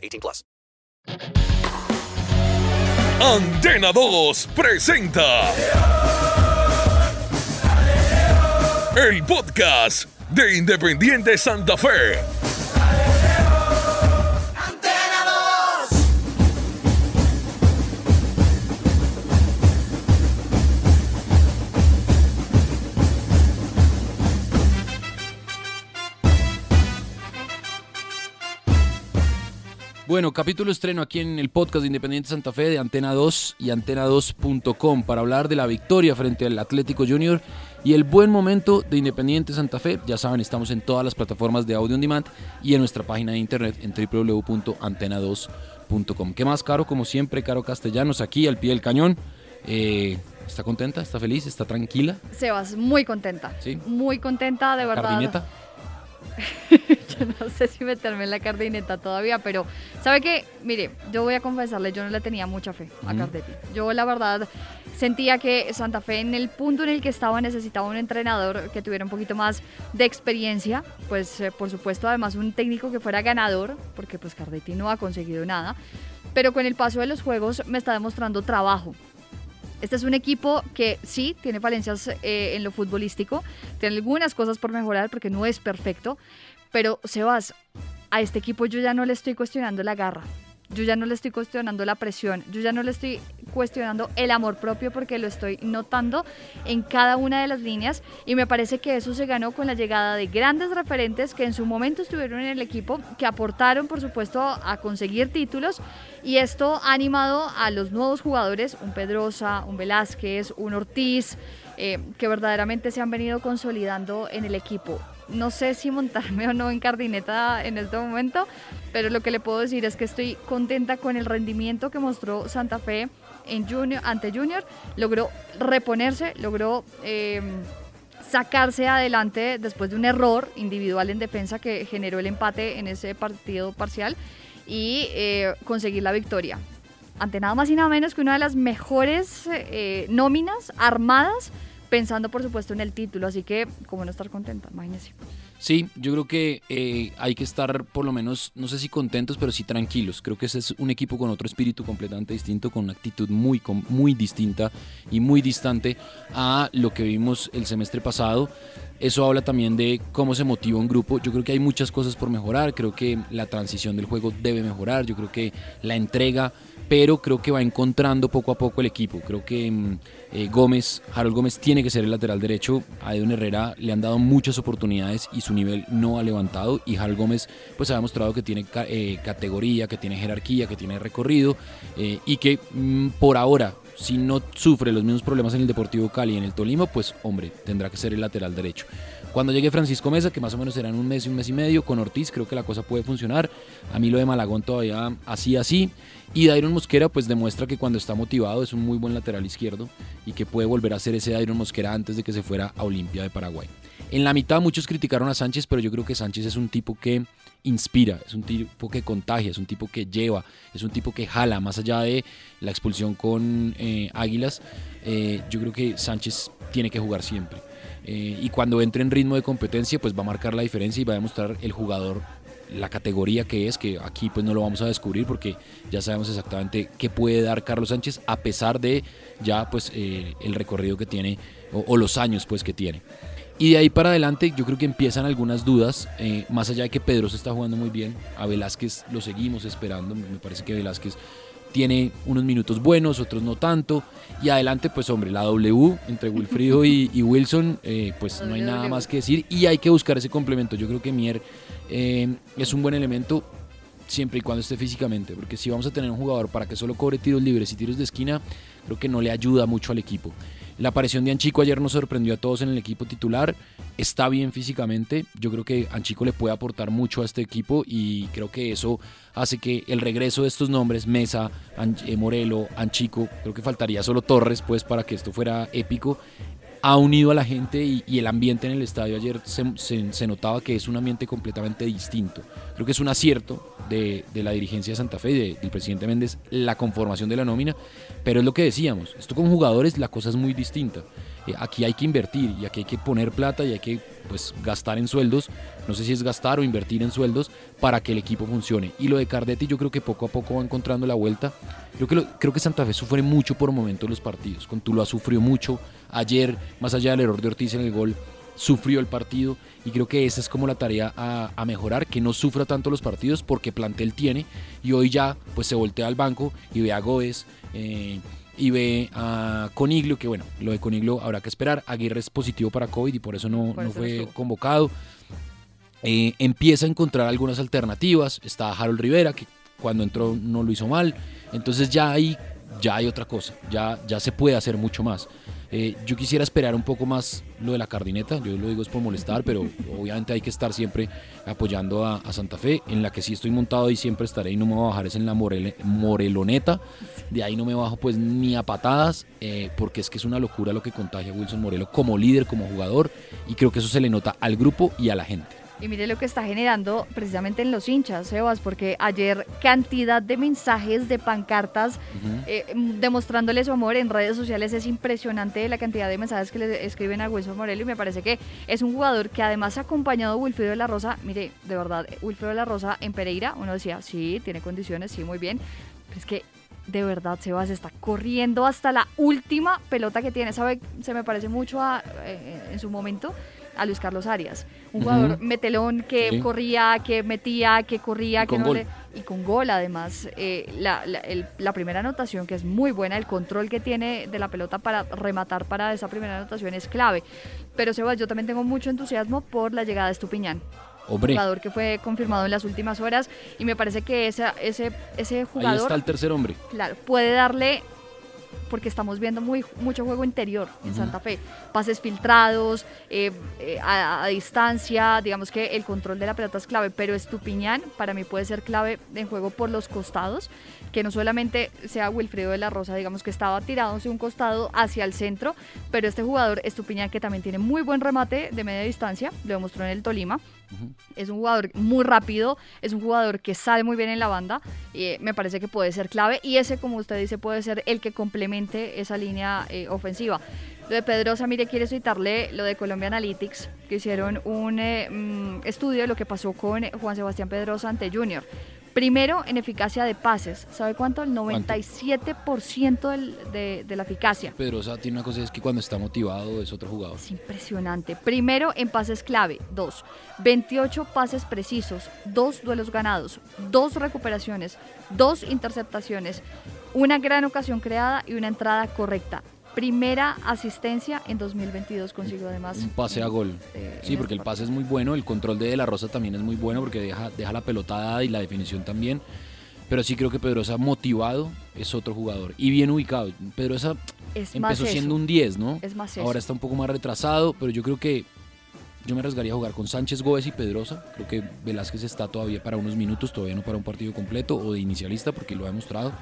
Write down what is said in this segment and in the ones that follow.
18 plus. Antena 2 presenta el podcast de Independiente Santa Fe. Bueno, capítulo estreno aquí en el podcast de Independiente Santa Fe de Antena 2 y antena2.com para hablar de la victoria frente al Atlético Junior y el buen momento de Independiente Santa Fe. Ya saben, estamos en todas las plataformas de audio on demand y en nuestra página de internet en www.antena2.com. ¿Qué más, Caro? Como siempre, Caro Castellanos, aquí al pie del cañón. Eh, ¿Está contenta? ¿Está feliz? ¿Está tranquila? Sebas, muy contenta. Sí. Muy contenta, de verdad. ¿Cardineta? yo no sé si meterme en la Cardineta todavía, pero ¿sabe qué? Mire, yo voy a confesarle, yo no le tenía mucha fe a. Cardetti. Yo la verdad sentía que Santa Fe en el punto en el que estaba necesitaba un entrenador que tuviera un poquito más de experiencia, pues eh, por supuesto además un técnico que fuera ganador, porque pues Cardetti no ha conseguido nada, pero con el paso de los juegos me está demostrando trabajo. Este es un equipo que sí tiene falencias eh, en lo futbolístico, tiene algunas cosas por mejorar porque no es perfecto, pero Sebas, a este equipo yo ya no le estoy cuestionando la garra, yo ya no le estoy cuestionando la presión, yo ya no le estoy cuestionando el amor propio porque lo estoy notando en cada una de las líneas y me parece que eso se ganó con la llegada de grandes referentes que en su momento estuvieron en el equipo, que aportaron por supuesto a conseguir títulos y esto ha animado a los nuevos jugadores, un Pedrosa, un Velázquez, un Ortiz, eh, que verdaderamente se han venido consolidando en el equipo. No sé si montarme o no en Cardineta en este momento, pero lo que le puedo decir es que estoy contenta con el rendimiento que mostró Santa Fe en junior, ante Junior. Logró reponerse, logró eh, sacarse adelante después de un error individual en defensa que generó el empate en ese partido parcial y eh, conseguir la victoria. Ante nada más y nada menos que una de las mejores eh, nóminas armadas, pensando por supuesto en el título. Así que, como no estar contenta, imagínense. Sí, yo creo que eh, hay que estar por lo menos, no sé si contentos, pero sí tranquilos. Creo que ese es un equipo con otro espíritu completamente distinto, con una actitud muy, muy distinta y muy distante a lo que vimos el semestre pasado. Eso habla también de cómo se motiva un grupo. Yo creo que hay muchas cosas por mejorar. Creo que la transición del juego debe mejorar. Yo creo que la entrega, pero creo que va encontrando poco a poco el equipo. Creo que mm, eh, Gómez, Harold Gómez tiene que ser el lateral derecho. A Edwin Herrera le han dado muchas oportunidades y su nivel no ha levantado. Y Harold Gómez pues ha demostrado que tiene eh, categoría, que tiene jerarquía, que tiene recorrido eh, y que mm, por ahora si no sufre los mismos problemas en el Deportivo Cali y en el Tolima, pues hombre, tendrá que ser el lateral derecho. Cuando llegue Francisco Mesa, que más o menos será en un mes y un mes y medio, con Ortiz creo que la cosa puede funcionar. A mí lo de Malagón todavía así, así. Y Dairon Mosquera pues demuestra que cuando está motivado es un muy buen lateral izquierdo y que puede volver a ser ese Dairon Mosquera antes de que se fuera a Olimpia de Paraguay. En la mitad muchos criticaron a Sánchez, pero yo creo que Sánchez es un tipo que inspira, es un tipo que contagia, es un tipo que lleva, es un tipo que jala, más allá de la expulsión con eh, Águilas, eh, yo creo que Sánchez tiene que jugar siempre. Eh, y cuando entre en ritmo de competencia, pues va a marcar la diferencia y va a demostrar el jugador la categoría que es, que aquí pues no lo vamos a descubrir porque ya sabemos exactamente qué puede dar Carlos Sánchez a pesar de ya pues eh, el recorrido que tiene o, los años pues que tiene. Y de ahí para adelante yo creo que empiezan algunas dudas, eh, más allá de que Pedro se está jugando muy bien, a Velázquez lo seguimos esperando, me parece que Velázquez tiene unos minutos buenos, otros no tanto, y adelante pues hombre, la W entre Wilfrido y, y Wilson, eh, pues no hay nada más que decir. Y hay que buscar ese complemento, yo creo que Mier eh, es un buen elemento siempre y cuando esté físicamente, porque si vamos a tener un jugador para que solo cobre tiros libres y tiros de esquina, creo que no le ayuda mucho al equipo. La aparición de Anchico ayer nos sorprendió a todos en el equipo titular. Está bien físicamente. Yo creo que Anchico le puede aportar mucho a este equipo y creo que eso hace que el regreso de estos nombres, Mesa, eh, Morelo, Anchico, creo que faltaría solo Torres pues para que esto fuera épico ha unido a la gente y, el ambiente en el estadio ayer se, se- se notaba que es un ambiente completamente distinto. Creo que es un acierto de, de la dirigencia de Santa Fe y de- del presidente Méndez la conformación de la nómina, pero es lo que decíamos, esto con jugadores la cosa es muy distinta. Eh, aquí hay que invertir y aquí hay que poner plata y hay que pues gastar en sueldos, no sé si es gastar o invertir en sueldos para que el equipo funcione. Y lo de Cardetti yo creo que poco a poco va encontrando la vuelta. Creo que, creo que Santa Fe sufre mucho por momentos los partidos. Con Tuluá sufrió mucho. Ayer, más allá del error de Ortiz en el gol, sufrió el partido. Y creo que esa es como la tarea a, a mejorar, que no sufra tanto los partidos porque plantel tiene. Y hoy ya pues se voltea al banco y ve a Goes. eh, y ve a Coniglio, que bueno, lo de Coniglio habrá que esperar. Aguirre es positivo para COVID y por eso no, Por no eso no fue convocado. Eh, empieza a encontrar algunas alternativas. Está Harold Rivera, que cuando entró no lo hizo mal. Entonces ya hay, ya hay otra cosa. Ya, ya se puede hacer mucho más. Eh, yo quisiera esperar un poco más lo de la cardineta. Yo lo digo es por molestar, pero obviamente hay que estar siempre apoyando a, Santa Fe. En la que sí estoy montado y siempre estaré y no me voy a bajar es en la Morele- Moreloneta. De ahí no me bajo pues ni a patadas, eh, porque es que es una locura lo que contagia Wilson Morelo como líder, como jugador. Y creo que eso se le nota al grupo y a la gente. Y mire lo que está generando precisamente en los hinchas, Sebas, porque ayer cantidad de mensajes, de pancartas, eh, mm, demostrándole su amor en redes sociales. Es impresionante la cantidad de mensajes que le escriben a Wilson Morelo y me parece que es un jugador que además ha acompañado a Wilfredo de la Rosa. Mire, de verdad, Wilfredo de la Rosa en Pereira, uno decía, sí, tiene condiciones, sí, muy bien. Pero es que de verdad Sebas está corriendo hasta la última pelota que tiene. ¿Sabe? Se me parece mucho a, eh, en su momento a Luis Carlos Arias. Un jugador metelón que Sí. corría, que metía, que corría, Y que con no gol. le. Y con gol, además. Eh, la, la- el- la primera anotación, que es muy buena, el control que tiene de la pelota para rematar para esa primera anotación es clave. Pero Sebas, yo también tengo mucho entusiasmo por la llegada de Estupiñán Hombre, jugador que fue confirmado en las últimas horas y me parece que esa, ese, ese ahí jugador está el tercer hombre. claro, puede darle porque estamos viendo muy, mucho juego interior en Santa Fe, pases filtrados, eh, eh, a, a distancia, digamos que el control de la pelota es clave, pero Estupiñán para mí puede ser clave en juego por los costados, que no solamente sea Wilfredo de la Rosa, digamos que estaba tirado hacia un costado hacia el centro, pero este jugador Estupiñán que también tiene muy buen remate de media distancia, lo demostró en el Tolima, es un jugador muy rápido, es un jugador que sale muy bien en la banda, y eh, me parece que puede ser clave y ese, como usted dice, puede ser el que complemente esa línea eh, ofensiva. Lo de Pedrosa, mire, quiero citarle lo de Colombia Analytics, que hicieron un eh, mm, estudio de lo que pasó con Juan Sebastián Pedrosa ante Junior. Primero, en eficacia de pases. ¿Sabe cuánto? El 97% del- de, de la eficacia. Pedrosa tiene una cosa, es que cuando está motivado es otro jugador. Es impresionante. Primero en pases clave, dos. 28 pases precisos, dos duelos ganados, dos recuperaciones, dos interceptaciones, una gran ocasión creada y una entrada correcta. Primera asistencia en 2022 consiguió además. Un pase a gol. eh, Sí, porque el pase es muy bueno, el control de De La Rosa también es muy bueno porque deja, deja la pelota dada y la definición también. Pero sí creo que Pedrosa motivado es otro jugador y bien ubicado. Pedrosa Es empezó siendo un 10, ¿no? Es más eso. Ahora está un poco más retrasado, pero yo creo que yo me arriesgaría a jugar con Sánchez Gómez y Pedrosa. Creo que Velázquez está todavía para unos minutos, todavía no para un partido completo o de inicialista porque lo ha demostrado.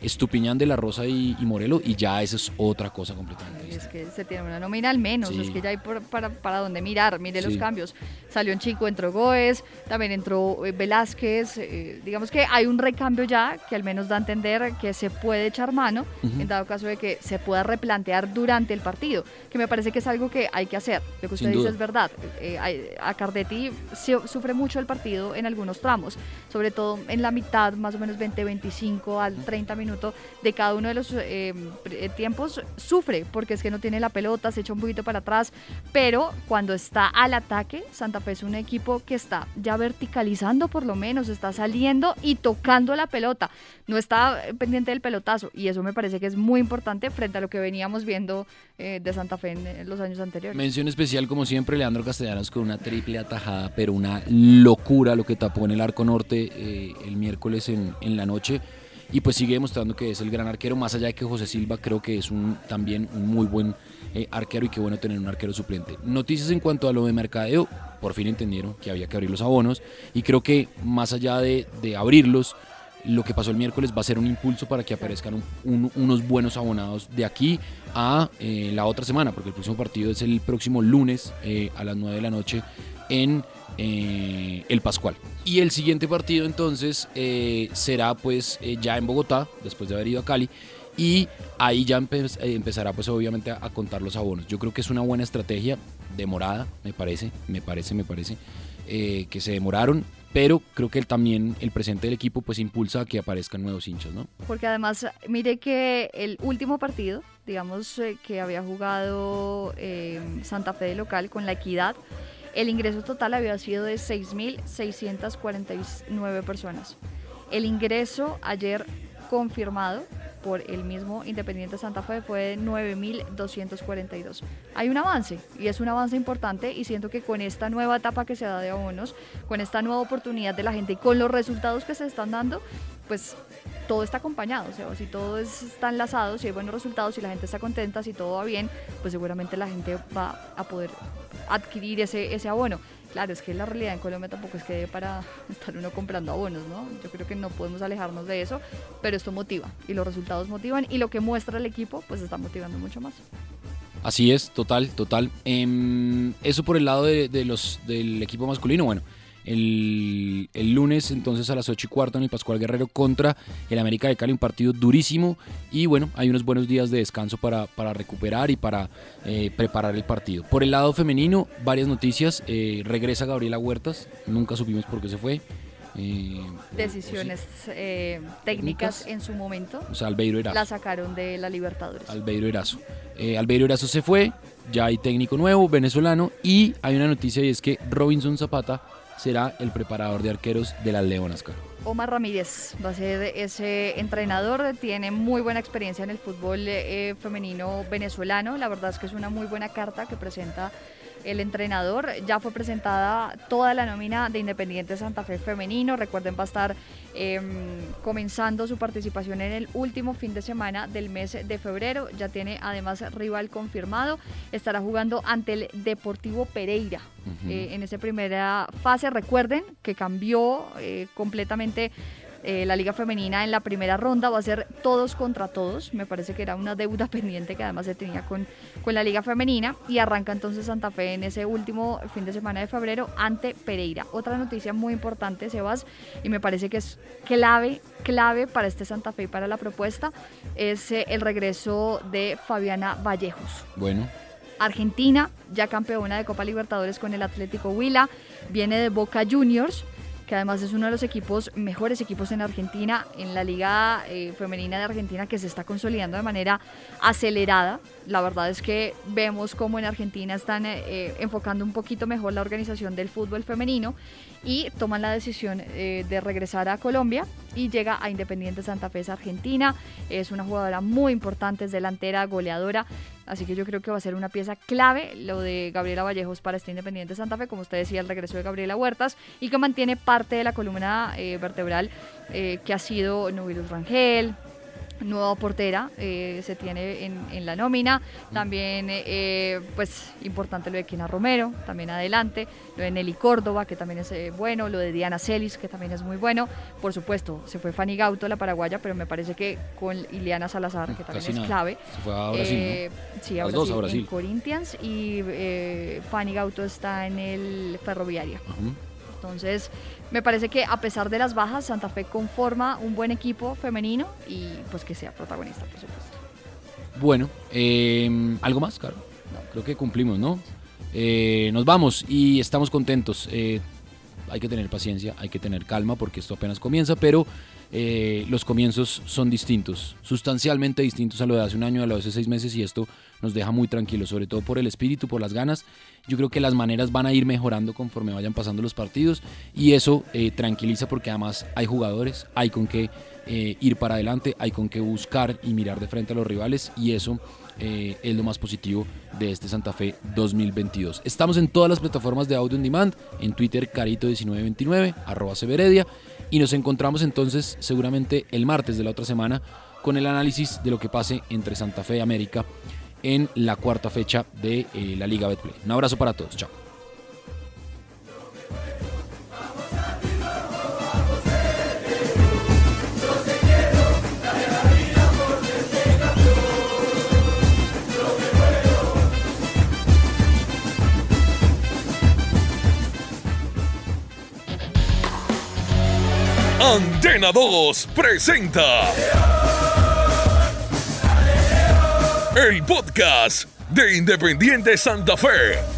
Estupiñán de la Rosa y, y Morelo y ya esa es otra cosa completamente Y Es que se tiene una nómina al menos, Sí. es que ya hay por- para, para dónde mirar, mire los Sí. cambios. Salió un chico, entró Goes, también entró eh, Velázquez, eh, digamos que hay un recambio ya que al menos da a entender que se puede echar mano Ujú. en dado caso de que se pueda replantear durante el partido, que me parece que es algo que hay que hacer. Lo que usted Sin dice duda. es verdad, eh, a Cardetti su- sufre mucho el partido en algunos tramos, sobre todo en la mitad, más o menos 20, 25 al 30 minutos de cada uno de los eh, eh, tiempos, sufre porque es que no tiene la pelota, se echa un poquito para atrás, pero cuando está al ataque, Santa Fe es un equipo que está ya verticalizando por lo menos, está saliendo y tocando la pelota, no está eh, pendiente del pelotazo y eso me parece que es muy importante frente a lo que veníamos viendo eh, de Santa Fe en, en los años anteriores. Mención especial, como siempre, Leandro Castellanos con una triple atajada, pero una locura lo que tapó en el arco norte eh, el miércoles en, en la noche. Y pues sigue demostrando que es el gran arquero, más allá de que José Silva creo que es un, también un muy buen eh, arquero y qué bueno tener un arquero suplente. Noticias en cuanto a lo de mercadeo, por fin entendieron que había que abrir los abonos y creo que más allá de, de abrirlos, lo que pasó el miércoles va a ser un impulso para que aparezcan un- un- unos buenos abonados de aquí a eh, la otra semana, porque el próximo partido es el próximo lunes eh, a las 9 de la noche en eh, el Pascual. Y el siguiente partido entonces eh, será pues eh, ya en Bogotá, después de haber ido a Cali. Y ahí ya empe- eh, empezará pues obviamente a, a contar los abonos. Yo creo que es una buena estrategia, demorada, me parece, me parece, me parece, eh, que se demoraron, pero creo que el- también el presente del equipo pues impulsa a que aparezcan nuevos hinchas, ¿no? Porque además, mire que el último partido, digamos eh, que había jugado Santa Fe de local con la equidad, el ingreso total había sido de 6.649 personas. El ingreso ayer confirmado por el mismo Independiente Santa Fe fue de 9.242. Hay un avance y es un avance importante y siento que con esta nueva etapa que se da de abonos, con esta nueva oportunidad de la gente y con los resultados que se están dando, pues todo está acompañado, o sea, si todo es- está enlazado, si hay buenos resultados, si la gente está contenta, si todo va bien, pues seguramente la gente va a poder adquirir ese, ese abono. Claro, es que la realidad en Colombia tampoco es que dé para estar uno comprando abonos, ¿no? Yo creo que no podemos alejarnos de eso, pero esto motiva y los resultados motivan y lo que muestra el equipo pues está motivando mucho más. Así es, total, total. Em, eso por el lado de los, del equipo masculino. Bueno, el, el lunes entonces a las 8 y cuarto en el Pascual Guerrero contra el América de Cali, un partido durísimo. Y bueno, hay unos buenos días de descanso para, para recuperar y para eh, preparar el partido. Por el lado femenino, varias noticias. Eh, regresa Gabriela Huertas, nunca supimos por qué se fue. Eh, Decisiones eh, técnicas en su momento O sea, Albeiro Erazo. la sacaron de la Libertadores. Albeiro Erazo. Eh, Albeiro Erazo se fue, ya hay técnico nuevo, venezolano, y hay una noticia y es que Robinson Zapata será el preparador de arqueros de las Leonas. Omar Ramírez va a ser ese entrenador, tiene muy buena experiencia en el fútbol eh, femenino venezolano, la verdad es que es una muy buena carta que presenta el entrenador, ya fue presentada toda la nómina de Independiente Santa Fe femenino, recuerden va a estar eh, comenzando su participación en el último fin de semana del mes de febrero, ya tiene además rival confirmado, estará jugando ante el Deportivo Pereira eh, en esa primera fase. Recuerden que cambió eh, completamente eh, la liga femenina en la primera ronda, va a ser todos contra todos. Me parece que era una deuda pendiente que además se tenía con, con la liga femenina y arranca entonces Santa Fe en ese último fin de semana de febrero ante Pereira. Otra noticia muy importante, Sebas, y me parece que es clave, clave para este Santa Fe y para la propuesta, es eh, el regreso de Fabiana Vallejos. Bueno, Argentina, ya campeona de Copa Libertadores con el Atlético Huila, viene de Boca Juniors, que además es uno de los equipos, mejores equipos en Argentina, en la Liga eh, Femenina de Argentina, que se está consolidando de manera acelerada. La verdad es que vemos cómo en Argentina están eh, eh, enfocando un poquito mejor la organización del fútbol femenino y toman la decisión de regresar a Colombia y llega a Independiente Santa Fe, es Argentina. Es una jugadora muy importante, es delantera, goleadora. Así que yo creo que va a ser una pieza clave lo de Gabriela Vallejos para este Independiente Santa Fe, como usted decía, el regreso de Gabriela Huertas y que mantiene parte de la columna eh, vertebral eh, que ha sido Nubilus Rangel, nueva portera eh, se tiene en, en la nómina. También, eh, pues, importante lo de Kina Romero, también adelante. Lo de Nelly Córdoba, que también es eh, bueno. Lo de Diana Celis, que también es muy bueno. Por supuesto, se fue Fanny Gauto, la paraguaya, pero me parece que con Ileana Salazar, que también Casi es nada. clave. Se fue a Brasil, ¿no? Eh, Sí, a Brasil, dos a Brasil. en Corinthians. Y eh, Fanny Gauto está en el Ferroviaria. Ujú. Entonces, me parece que a pesar de las bajas, Santa Fe conforma un buen equipo femenino y pues que sea protagonista, por supuesto. Bueno, eh, ¿algo más, Caro? Creo que cumplimos, ¿no? Eh, nos vamos y estamos contentos. Eh, hay que tener paciencia, hay que tener calma porque esto apenas comienza, pero eh, los comienzos son distintos, sustancialmente distintos a lo de hace un año, a lo de hace seis meses y esto nos deja muy tranquilos, sobre todo por el espíritu, por las ganas. Yo creo que las maneras van a ir mejorando conforme vayan pasando los partidos y eso eh, tranquiliza porque además hay jugadores, hay con qué eh, ir para adelante, hay con qué buscar y mirar de frente a los rivales y eso eh, es lo más positivo de este Santa Fe 2022. Estamos en todas las plataformas de audio on demand, en Twitter Carito1929, arroba Severedia Y nos encontramos entonces seguramente el martes de la otra semana con el análisis de lo que pase entre Santa Fe y América en la cuarta fecha de eh, la Liga Betplay. Un abrazo para todos, chao. Antena 2 presenta el podcast de Independiente Santa Fe.